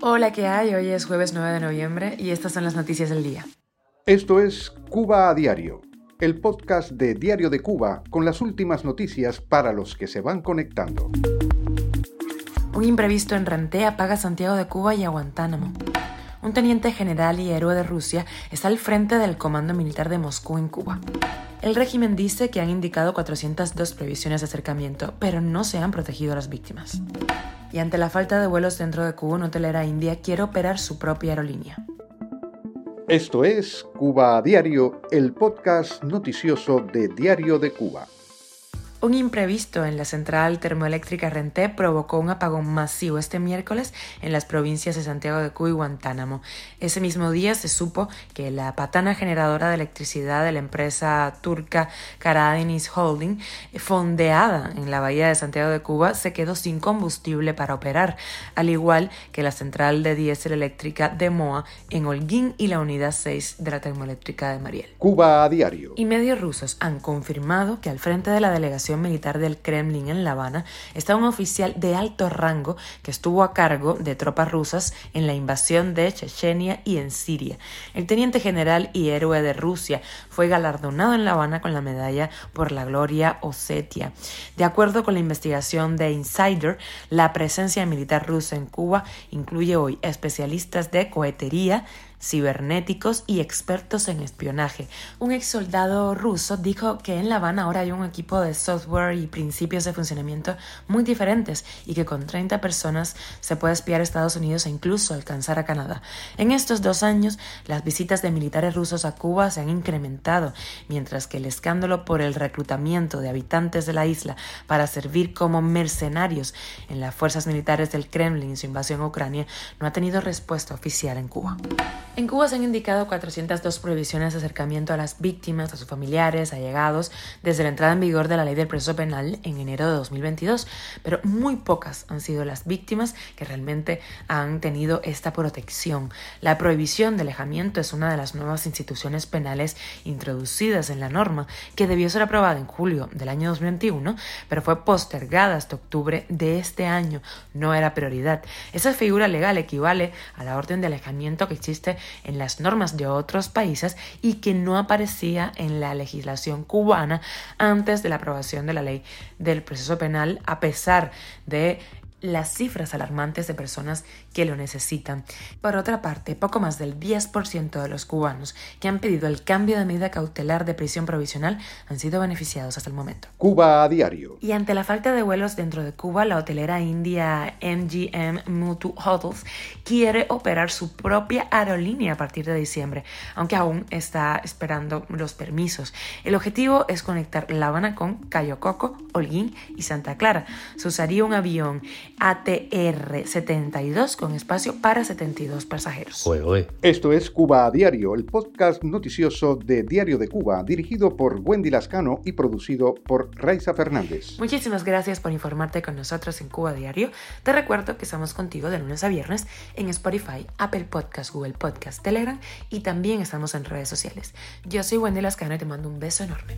Hola, ¿qué hay? Hoy es jueves 9 de noviembre y estas son las noticias del día. Esto es Cuba a Diario, el podcast de Diario de Cuba con las últimas noticias para los que se van conectando. Un imprevisto en Renté apaga Santiago de Cuba y a Guantánamo. Un teniente general y héroe de Rusia está al frente del Comando Militar de Moscú en Cuba. El régimen dice que han indicado 402 previsiones de acercamiento, pero no se han protegido a las víctimas. Y ante la falta de vuelos dentro de Cuba, una hotelera india quiere operar su propia aerolínea. Esto es Cuba a Diario, el podcast noticioso de Diario de Cuba. Un imprevisto en la central termoeléctrica Renté provocó un apagón masivo este miércoles en las provincias de Santiago de Cuba y Guantánamo. Ese mismo día se supo que la patana generadora de electricidad de la empresa turca Karadeniz Holding, fondeada en la bahía de Santiago de Cuba, se quedó sin combustible para operar, al igual que la central de diésel eléctrica de Moa en Holguín y la unidad 6 de la termoeléctrica de Mariel. Cuba a diario. Y medios rusos han confirmado que al frente de la delegación militar del Kremlin en La Habana está un oficial de alto rango que estuvo a cargo de tropas rusas en la invasión de Chechenia y en Siria. El teniente general y héroe de Rusia fue galardonado en La Habana con la medalla por la gloria Osetia. De acuerdo con la investigación de Insider, la presencia militar rusa en Cuba incluye hoy especialistas de cohetería, cibernéticos y expertos en espionaje. Un ex soldado ruso dijo que en La Habana ahora hay un equipo de software y principios de funcionamiento muy diferentes y que con 30 personas se puede espiar a Estados Unidos e incluso alcanzar a Canadá. En estos dos años, las visitas de militares rusos a Cuba se han incrementado, mientras que el escándalo por el reclutamiento de habitantes de la isla para servir como mercenarios en las fuerzas militares del Kremlin y su invasión a Ucrania no ha tenido respuesta oficial en Cuba. En Cuba se han indicado 402 prohibiciones de acercamiento a las víctimas, a sus familiares, allegados, desde la entrada en vigor de la ley del proceso penal en enero de 2022, pero muy pocas han sido las víctimas que realmente han tenido esta protección. La prohibición de alejamiento es una de las nuevas instituciones penales introducidas en la norma, que debió ser aprobada en julio del año 2021, pero fue postergada hasta octubre de este año. No era prioridad. Esa figura legal equivale a la orden de alejamiento que existe en las normas de otros países y que no aparecía en la legislación cubana antes de la aprobación de la ley del proceso penal, a pesar de las cifras alarmantes de personas que lo necesitan. Por otra parte, poco más del 10% de los cubanos que han pedido el cambio de medida cautelar de prisión provisional han sido beneficiados hasta el momento. Cuba a diario. Y ante la falta de vuelos dentro de Cuba, la hotelera india MGM Mutu Hotels quiere operar su propia aerolínea a partir de diciembre, aunque aún está esperando los permisos. El objetivo es conectar La Habana con Cayo Coco, Holguín y Santa Clara. Se usaría un avión ATR-72 con espacio para 72 pasajeros. Esto es Cuba a Diario, el podcast noticioso de Diario de Cuba, dirigido por Wendy Lascano y producido por Raiza Fernández. Muchísimas gracias por informarte con nosotros en Cuba Diario. Te recuerdo que estamos contigo de lunes a viernes en Spotify, Apple Podcast, Google Podcast, Telegram y también estamos en redes sociales. Yo soy Wendy Lascano y te mando un beso enorme.